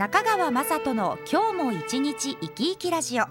中川雅人の今日も一日生き生きラジオ。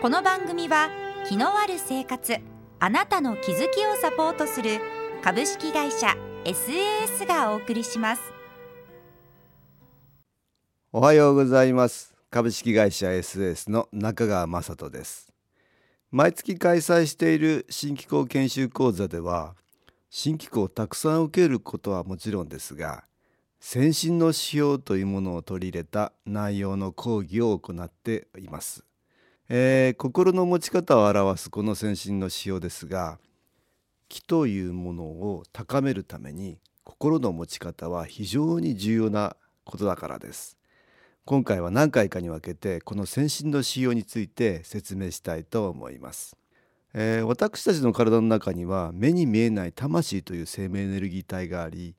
この番組は気のある生活あなたの気づきをサポートする株式会社 SAS がお送りします。おはようございます。株式会社 SAS の中川雅人です。毎月開催している新機構研修講座では新機構をたくさん受けることはもちろんですが先進の指標というものを取り入れた内容の講義を行っています、えー、心の持ち方を表すこの先進の指標ですが気というものを高めるために心の持ち方は非常に重要なことだからです。今回は何回かに分けてこの先進の指標について説明したいと思います、えー、私たちの体の中には目に見えない魂という生命エネルギー体があり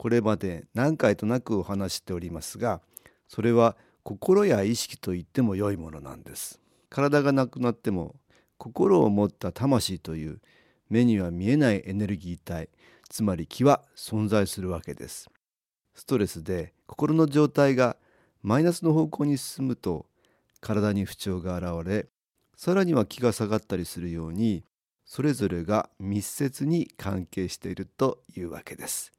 これまで何回となくお話しておりますがそれは心や意識と言っても良いものなんです。体がなくなっても心を持った魂という目には見えないエネルギー体つまり気は存在するわけです。ストレスで心の状態がマイナスの方向に進むと体に不調が現れさらには気が下がったりするようにそれぞれが密接に関係しているというわけです。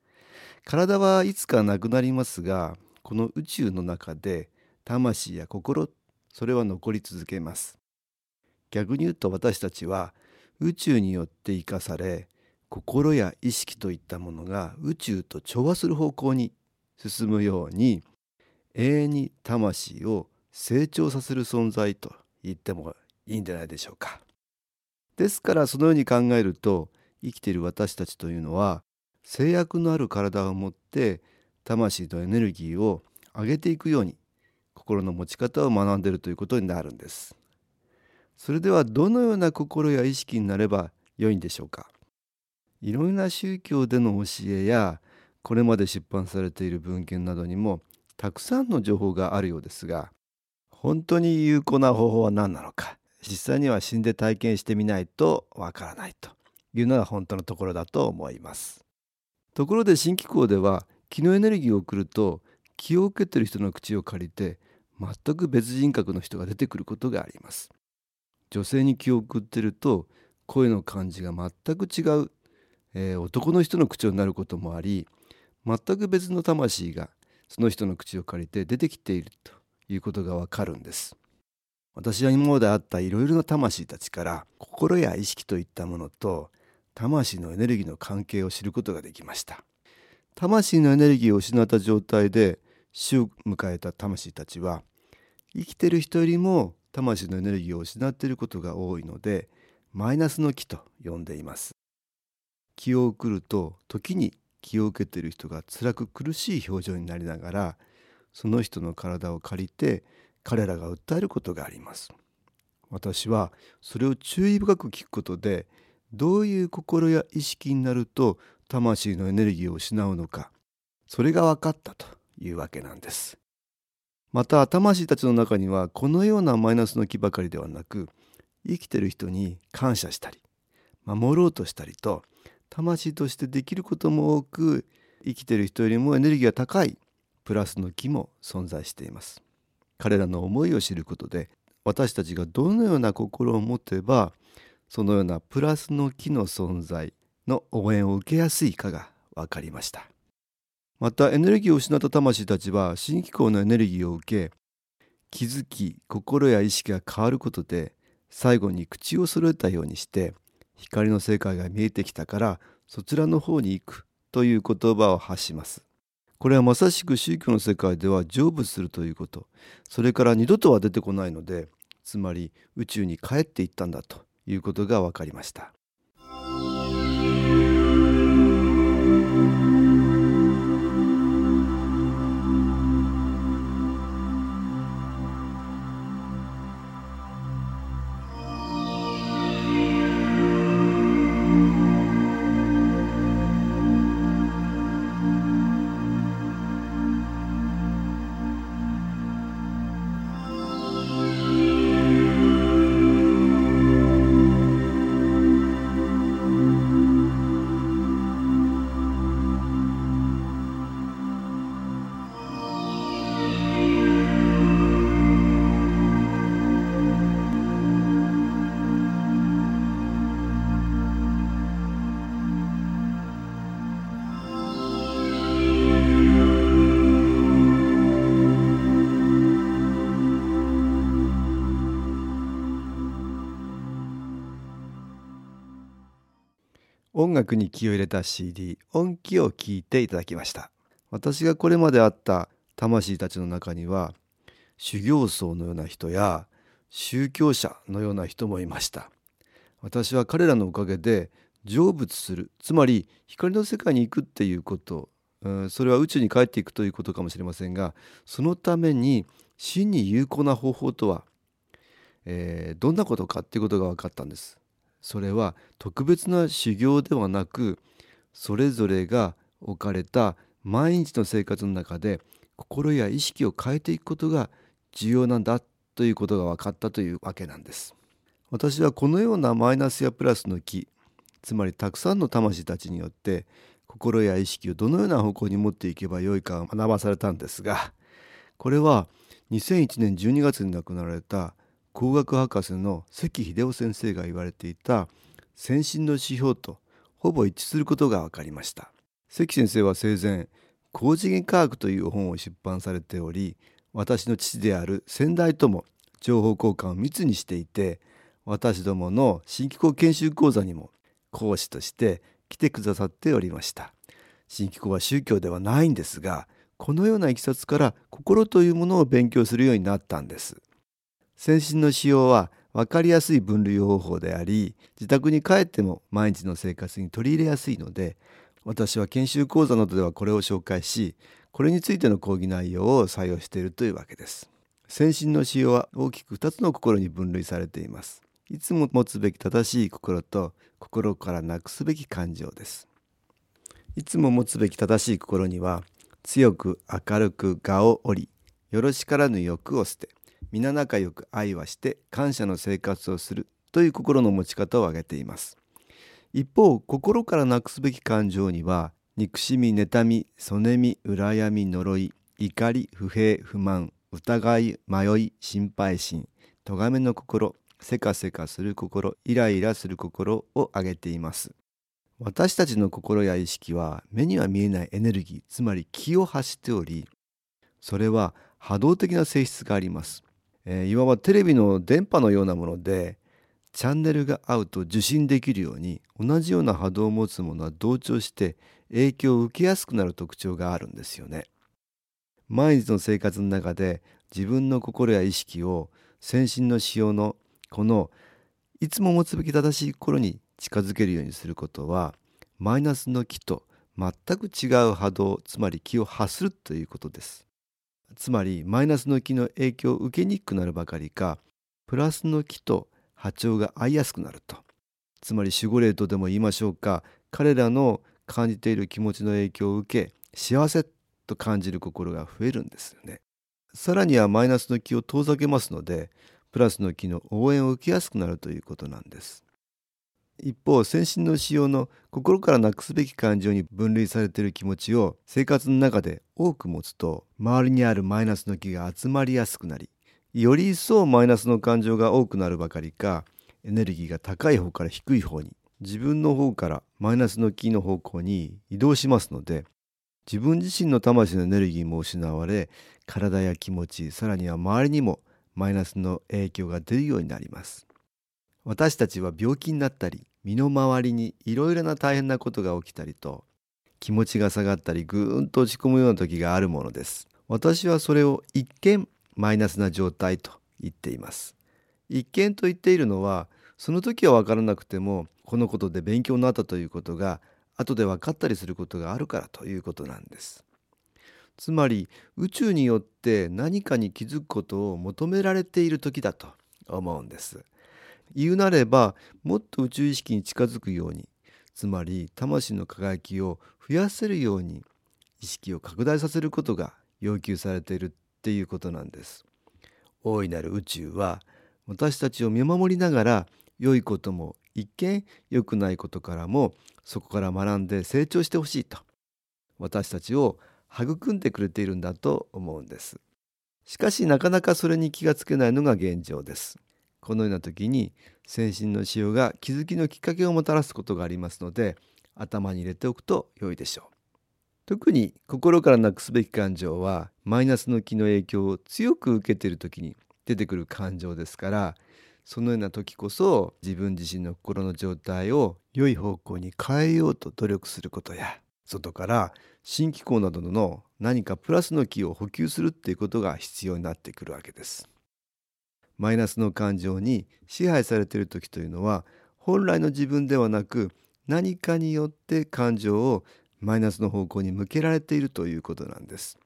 体はいつかなくなりますがこの宇宙の中で魂や心それは残り続けます逆に言うと私たちは宇宙によって生かされ心や意識といったものが宇宙と調和する方向に進むように永遠に魂を成長させる存在と言ってもいいんじゃないでしょうか。ですからそのように考えると生きている私たちというのは制約のある体を持って魂とエネルギーを上げていくように心の持ち方を学んでいるということになるんです。それではどのような心や意識になれば良いんでしょうか？いろんな宗教での教えやこれまで出版されている文献などにもたくさんの情報があるようですが本当に有効な方法は何なのか実際には死んで体験してみないとわからないというのが本当のところだと思います。ところで新機構では気のエネルギーを送ると気を受けてる人の口を借りて全く別人格の人が出てくることがあります。女性に気を送ってると声の感じが全く違う、えー、男の人の口調になることもあり全く別の魂がその人の口を借りて出てきているということがわかるんです。私は今まであったいろいろな魂たちから心や意識といったものと魂のエネルギーの関係を知ることができました。魂のエネルギーを失った状態で死を迎えた魂たちは生きてる人よりも魂のエネルギーを失っていることが多いのでマイナスの気と呼んでいます。気を送ると時に気を受けている人が辛く苦しい表情になりながらその人の体を借りて彼らが訴えることがあります。私はそれを注意深く聞くことでどういう心や意識になると魂のエネルギーを失うのかそれが分かったというわけなんです。また魂たちの中にはこのようなマイナスの気ばかりではなく生きてる人に感謝したり守ろうとしたりと魂としてできることも多く生きてる人よりもエネルギーが高いプラスの気も存在しています。彼らの思いを知ることで私たちがどのような心を持てばそのようなプラスの木の存在の応援を受けやすいかが分かりました。またエネルギーを失った魂たちは新機構のエネルギーを受け気づき心や意識が変わることで最後に口を揃えたようにして光の世界が見えてきたからそちらの方に行くという言葉を発します。これはまさしく宗教の世界では成仏するということ。それから二度とは出てこないのでつまり宇宙に帰っていったんだと。いうことが分かりました。音楽に気を入れた CD 音気を聞いていただきました。私がこれまで会った魂たちの中には修行僧のような人や宗教者のような人もいました。私は彼らのおかげで成仏するつまり光の世界に行くっていうことそれは宇宙に帰っていくということかもしれませんがそのために真に有効な方法とは、えー、どんなことかっていうことが分かったんです。それは特別な修行ではなくそれぞれが置かれた毎日の生活の中で心や意識を変えていくことが重要なんだということが分かったというわけなんです。私はこのようなマイナスやプラスの木つまりたくさんの魂たちによって心や意識をどのような方向に持っていけばよいか学ばされたんですがこれは2001年12月に亡くなられた工学博士の関秀夫先生が言われていた先進の指標とほぼ一致することが分かりました。関先生は生前高次元科学という本を出版されており私の父である先代とも情報交換を密にしていて私どもの新機構研修講座にも講師として来てくださっておりました。新機構は宗教ではないんですがこのようないきさつから心というものを勉強するようになったんです。先進の使用は分かりやすい分類方法であり自宅に帰っても毎日の生活に取り入れやすいので私は研修講座などではこれを紹介しこれについての講義内容を採用しているというわけです。先進の使用は大きく2つの心に分類されています。いつも持つべき正しい心と心からなくすべき感情です。いつも持つべき正しい心には強く明るく我を折りよろしからぬ欲を捨て皆仲良く愛はして感謝の生活をするという心の持ち方を挙げています。一方心からなくすべき感情には憎しみ妬みそねみ羨み呪い怒り不平不満疑い迷い心配心咎めの心せかせかする心イライラする心を挙げています私たちの心や意識は目には見えないエネルギーつまり気を発しておりそれは波動的な性質があります、えー、いわばテレビの電波のようなものでチャンネルが合うと受信できるように同じような波動を持つものは同調して影響を受けやすくなる特徴があるんですよね。毎日の生活の中で自分の心や意識を先進の仕様のこのいつも持つべき正しい心に近づけるようにすることはマイナスの気と全く違う波動つまり気を発するということです。つまりマイナスの気の影響を受けにくくなるばかりかプラスの気と波長が合いやすくなると。つまり守護霊とでも言いましょうか彼らの感じている気持ちの影響を受け幸せと感じる心が増えるんですよね。さらにはマイナスの気を遠ざけますのでプラスの木の応援を受けやすくなるということなんです。一方先進の仕様の心からなくすべき感情に分類されている気持ちを生活の中で多く持つと周りにあるマイナスの気が集まりやすくなりより一層マイナスの感情が多くなるばかりかエネルギーが高い方から低い方に自分の方からマイナスの気の方向に移動しますので自分自身の魂のエネルギーも失われ体や気持ちさらには周りにもマイナスの影響が出るようになります。私たちは病気になったり身の回りにいろいろな大変なことが起きたりと気持ちが下がったりぐーんと落ち込むような時があるものです。私はそれを一見マイナスな状態と言っています。一見と言っているのはその時は分からなくてもこのことで勉強になったということが後で分かったりすることがあるからということなんです。つまり宇宙によって何かに気づくことを求められている時だと思うんです。言うなればもっと宇宙意識に近づくようにつまり魂の輝きを増やせるように意識を拡大させることが要求されているっていうことなんです。大いなる宇宙は私たちを見守りながら良いことも一見良くないことからもそこから学んで成長してほしいと私たちを育んでくれているんだと思うんです。しかしなかなかそれに気がつけないのが現状です。このような時に先進の使用が気づきのきっかけをもたらすことがありますので頭に入れておくと良いでしょう特に心からなくすべき感情はマイナスの気の影響を強く受けている時に出てくる感情ですからそのような時こそ自分自身の心の状態を良い方向に変えようと努力することや外から新機構などの何かプラスの気を補給するっていうことが必要になってくるわけです。マイナスの感情に支配されている時というのは本来の自分ではなく何かによって感情をマイナスの方向に向けられているということなんです。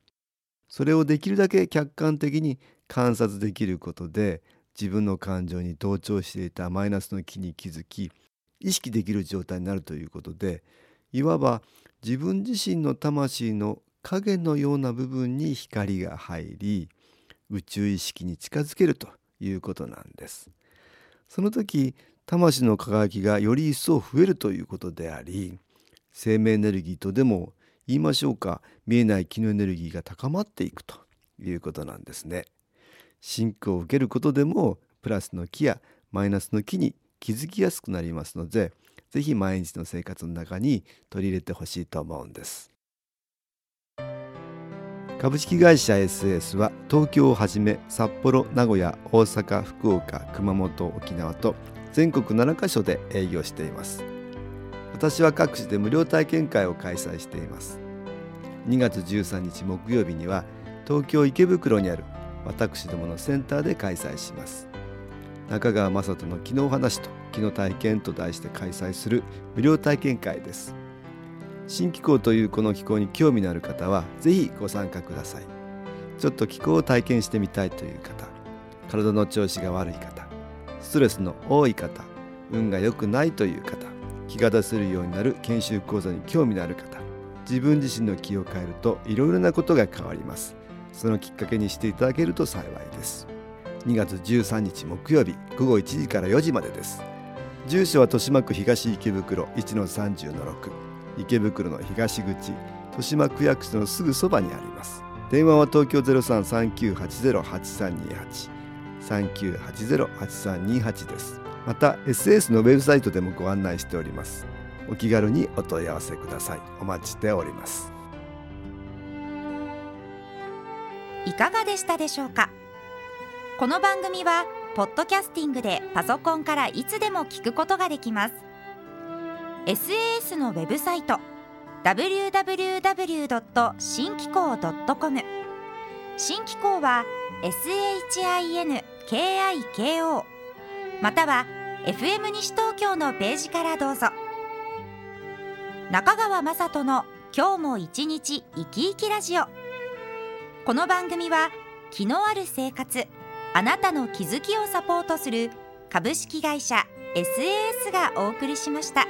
それをできるだけ客観的に観察できることで自分の感情に同調していたマイナスの気に気づき意識できる状態になるということでいわば自分自身の魂の影のような部分に光が入り宇宙意識に近づけるということなんです。その時魂の輝きがより一層増えるということであり生命エネルギーとでも言いましょうか見えない気のエネルギーが高まっていくということなんですね。シンクを受けることでもプラスの気やマイナスの気に気づきやすくなりますので是非毎日の生活の中に取り入れてほしいと思うんです。株式会社 SS は東京をはじめ札幌名古屋大阪福岡熊本沖縄と全国7カ所で営業しています。私は各地で無料体験会を開催しています。2月13日木曜日には東京池袋にある私どものセンターで開催します。中川雅人の「昨日話と昨日体験」と題して開催する無料体験会です。新気候というこの気候に興味のある方は是非ご参加ください。ちょっと気候を体験してみたいという方体の調子が悪い方ストレスの多い方運が良くないという方気が出せるようになる研修講座に興味のある方自分自身の気を変えるといろいろなことが変わります。そのきっかけにしていただけると幸いです。2月13日木曜日午後1時から4時までです。住所は豊島区東池袋1-30-6池袋の東口豊島区役所のすぐそばにあります。電話は東京03-3980-8328 3980-8328です。また SS のウェブサイトでもご案内しております。お気軽にお問い合わせください。お待ちしております。いかがでしたでしょうか？この番組はポッドキャスティングでパソコンからいつでも聞くことができます。SAS のウェブサイト www. 新機構 .com 新機構は SHINKIKO または FM 西東京のページからどうぞ中川雅人の今日も一日生き生きラジオこの番組は気のある生活あなたの気づきをサポートする株式会社 SAS がお送りしました。